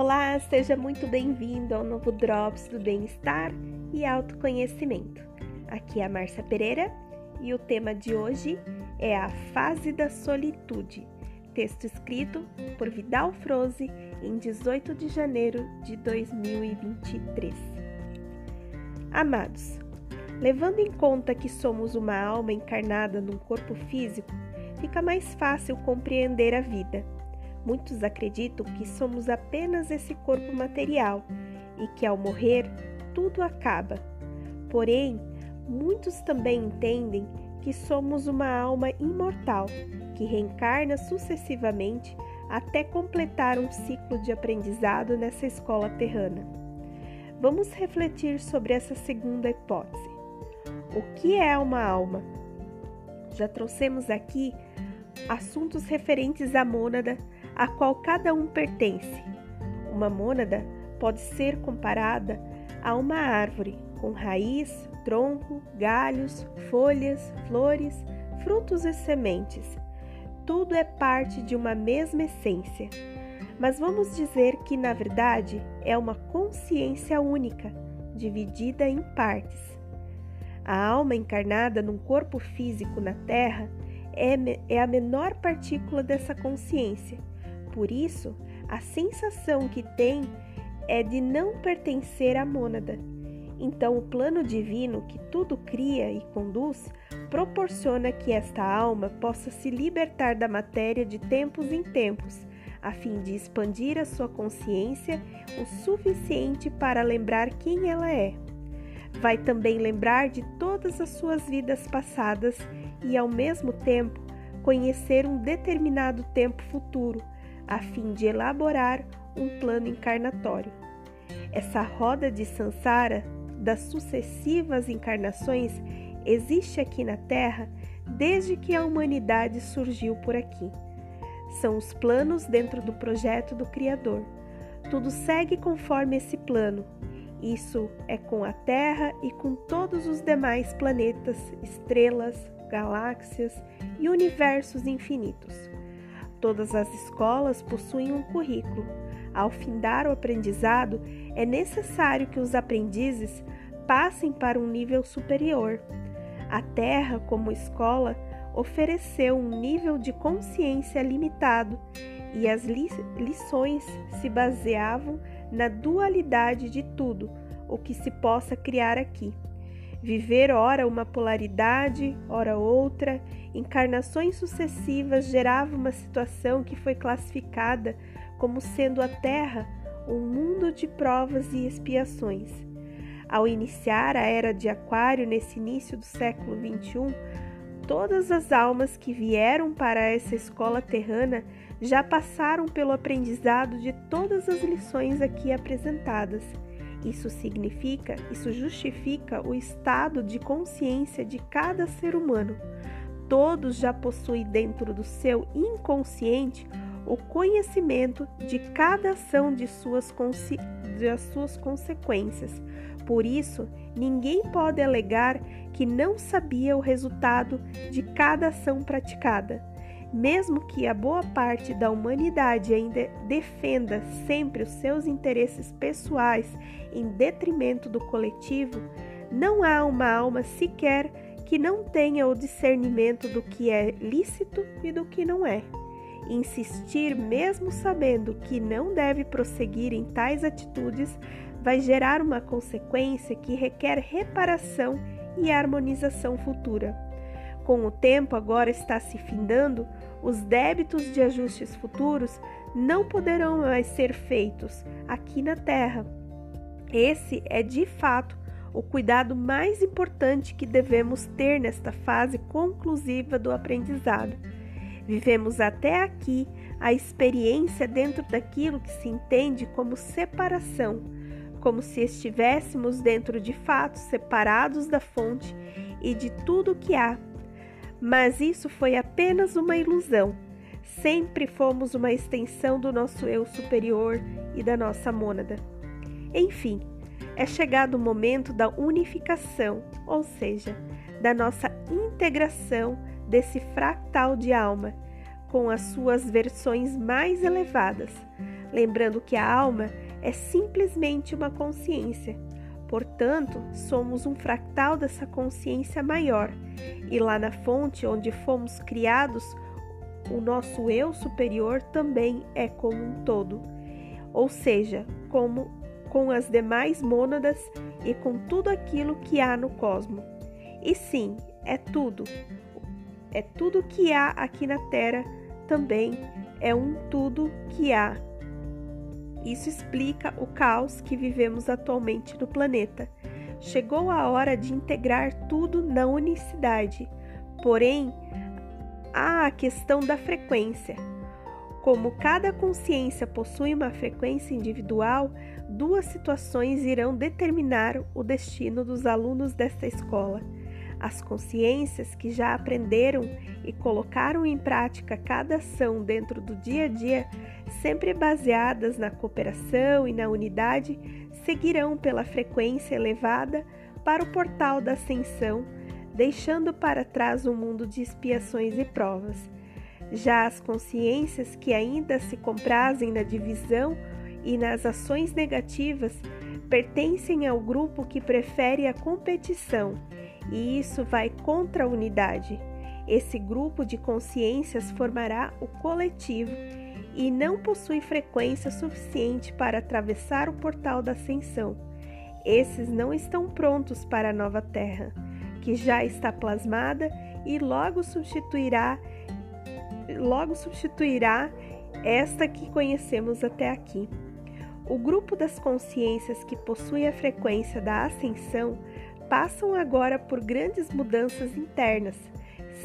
Olá, seja muito bem-vindo ao novo Drops do Bem-Estar e Autoconhecimento. Aqui é a Márcia Pereira e o tema de hoje é a fase da solitude. Texto escrito por Vidal Froze em 18 de janeiro de 2023. Amados, levando em conta que somos uma alma encarnada num corpo físico, fica mais fácil compreender a vida Muitos acreditam que somos apenas esse corpo material e que ao morrer tudo acaba. Porém, muitos também entendem que somos uma alma imortal que reencarna sucessivamente até completar um ciclo de aprendizado nessa escola terrana. Vamos refletir sobre essa segunda hipótese. O que é uma alma? Já trouxemos aqui assuntos referentes à mônada a qual cada um pertence. Uma mônada pode ser comparada a uma árvore com raiz, tronco, galhos, folhas, flores, frutos e sementes. Tudo é parte de uma mesma essência. Mas vamos dizer que, na verdade, é uma consciência única, dividida em partes. A alma encarnada num corpo físico na Terra é, é a menor partícula dessa consciência por isso, a sensação que tem é de não pertencer à mônada. Então, o plano divino que tudo cria e conduz proporciona que esta alma possa se libertar da matéria de tempos em tempos, a fim de expandir a sua consciência o suficiente para lembrar quem ela é. Vai também lembrar de todas as suas vidas passadas e, ao mesmo tempo, conhecer um determinado tempo futuro a fim de elaborar um plano encarnatório. Essa roda de Sansara das sucessivas encarnações existe aqui na Terra desde que a humanidade surgiu por aqui. São os planos dentro do projeto do Criador. Tudo segue conforme esse plano. Isso é com a Terra e com todos os demais planetas, estrelas, galáxias e universos infinitos. Todas as escolas possuem um currículo. Ao findar o aprendizado, é necessário que os aprendizes passem para um nível superior. A Terra, como escola, ofereceu um nível de consciência limitado e as li lições se baseavam na dualidade de tudo o que se possa criar aqui. Viver ora uma polaridade, ora outra, encarnações sucessivas gerava uma situação que foi classificada como sendo a Terra um mundo de provas e expiações. Ao iniciar a era de Aquário nesse início do século XXI, todas as almas que vieram para essa escola terrana já passaram pelo aprendizado de todas as lições aqui apresentadas isso significa, isso justifica o estado de consciência de cada ser humano. Todos já possuem dentro do seu inconsciente o conhecimento de cada ação de suas, de suas consequências. Por isso, ninguém pode alegar que não sabia o resultado de cada ação praticada. Mesmo que a boa parte da humanidade ainda defenda sempre os seus interesses pessoais em detrimento do coletivo, não há uma alma sequer que não tenha o discernimento do que é lícito e do que não é. Insistir, mesmo sabendo que não deve prosseguir em tais atitudes, vai gerar uma consequência que requer reparação e harmonização futura. Com o tempo agora está se findando, os débitos de ajustes futuros não poderão mais ser feitos aqui na Terra. Esse é de fato o cuidado mais importante que devemos ter nesta fase conclusiva do aprendizado. Vivemos até aqui a experiência dentro daquilo que se entende como separação, como se estivéssemos dentro de fato separados da fonte e de tudo que há mas isso foi apenas uma ilusão. Sempre fomos uma extensão do nosso eu superior e da nossa mônada. Enfim, é chegado o momento da unificação, ou seja, da nossa integração desse fractal de alma com as suas versões mais elevadas, lembrando que a alma é simplesmente uma consciência. Portanto, somos um fractal dessa consciência maior, e lá na fonte onde fomos criados, o nosso eu superior também é como um todo, ou seja, como com as demais mônadas e com tudo aquilo que há no cosmos. E sim, é tudo. É tudo que há aqui na Terra também é um tudo que há. Isso explica o caos que vivemos atualmente no planeta. Chegou a hora de integrar tudo na unicidade. Porém, há a questão da frequência. Como cada consciência possui uma frequência individual, duas situações irão determinar o destino dos alunos desta escola. As consciências que já aprenderam e colocaram em prática cada ação dentro do dia a dia, sempre baseadas na cooperação e na unidade, seguirão pela frequência elevada para o portal da ascensão, deixando para trás o um mundo de expiações e provas. Já as consciências que ainda se comprazem na divisão e nas ações negativas pertencem ao grupo que prefere a competição, e isso vai contra a unidade. Esse grupo de consciências formará o coletivo e não possui frequência suficiente para atravessar o portal da ascensão. Esses não estão prontos para a nova Terra, que já está plasmada e logo substituirá logo substituirá esta que conhecemos até aqui. O grupo das consciências que possui a frequência da ascensão passam agora por grandes mudanças internas.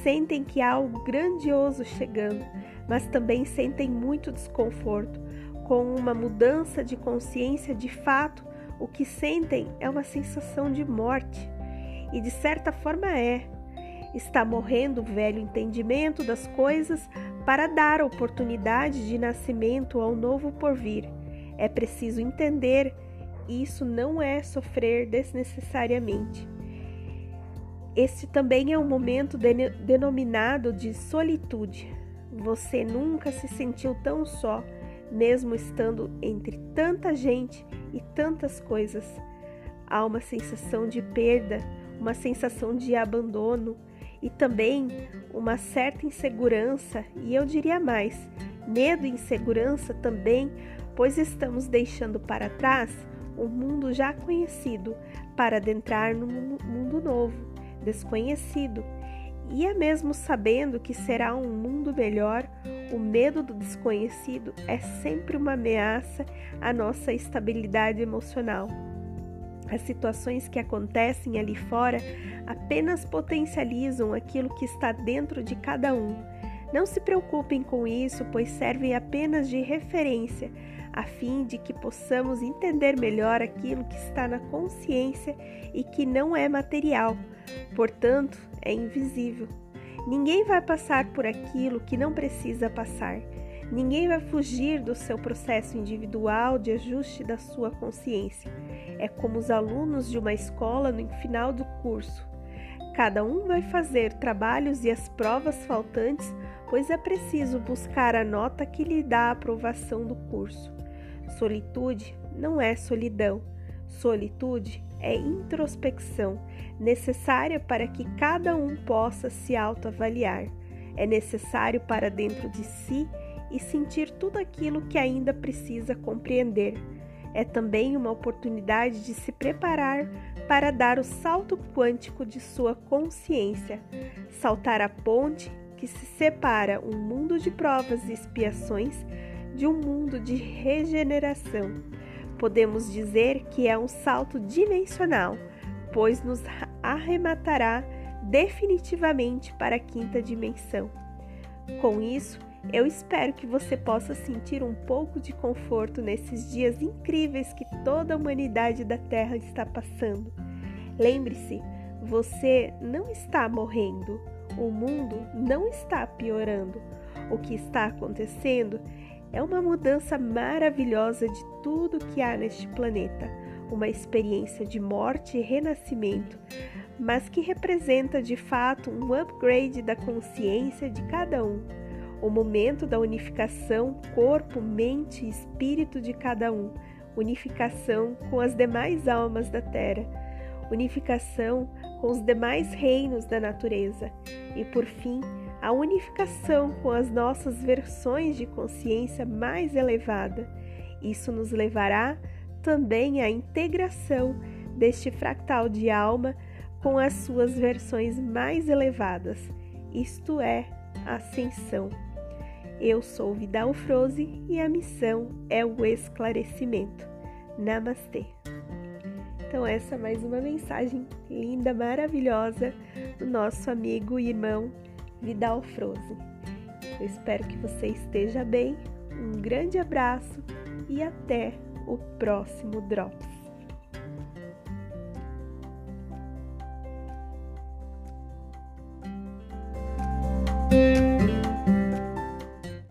Sentem que há algo grandioso chegando, mas também sentem muito desconforto. Com uma mudança de consciência, de fato, o que sentem é uma sensação de morte. E de certa forma é. Está morrendo o velho entendimento das coisas para dar oportunidade de nascimento ao novo porvir. É preciso entender isso não é sofrer desnecessariamente. Este também é um momento de, denominado de solitude. Você nunca se sentiu tão só, mesmo estando entre tanta gente e tantas coisas. Há uma sensação de perda, uma sensação de abandono e também uma certa insegurança, e eu diria mais, medo e insegurança também, pois estamos deixando para trás um mundo já conhecido para adentrar no mundo novo, desconhecido. E é mesmo sabendo que será um mundo melhor, o medo do desconhecido é sempre uma ameaça à nossa estabilidade emocional. As situações que acontecem ali fora apenas potencializam aquilo que está dentro de cada um. Não se preocupem com isso, pois servem apenas de referência a fim de que possamos entender melhor aquilo que está na consciência e que não é material, portanto, é invisível. Ninguém vai passar por aquilo que não precisa passar. Ninguém vai fugir do seu processo individual de ajuste da sua consciência. É como os alunos de uma escola no final do curso. Cada um vai fazer trabalhos e as provas faltantes, pois é preciso buscar a nota que lhe dá a aprovação do curso. Solitude não é solidão. Solitude é introspecção, necessária para que cada um possa se autoavaliar. É necessário para dentro de si e sentir tudo aquilo que ainda precisa compreender. É também uma oportunidade de se preparar para dar o salto quântico de sua consciência, saltar a ponte que se separa um mundo de provas e expiações de um mundo de regeneração. Podemos dizer que é um salto dimensional, pois nos arrematará definitivamente para a quinta dimensão. Com isso, eu espero que você possa sentir um pouco de conforto nesses dias incríveis que toda a humanidade da Terra está passando. Lembre-se, você não está morrendo, o mundo não está piorando. O que está acontecendo é uma mudança maravilhosa de tudo que há neste planeta, uma experiência de morte e renascimento, mas que representa de fato um upgrade da consciência de cada um. o momento da unificação corpo, mente e espírito de cada um, unificação com as demais almas da terra, unificação com os demais reinos da natureza. E, por fim, a unificação com as nossas versões de consciência mais elevada. Isso nos levará também à integração deste fractal de alma com as suas versões mais elevadas, isto é, ascensão. Eu sou Vidal Froze e a missão é o esclarecimento. Namastê. Então essa é mais uma mensagem linda, maravilhosa do nosso amigo e irmão Vidal Froze. Eu espero que você esteja bem. Um grande abraço e até o próximo Drops.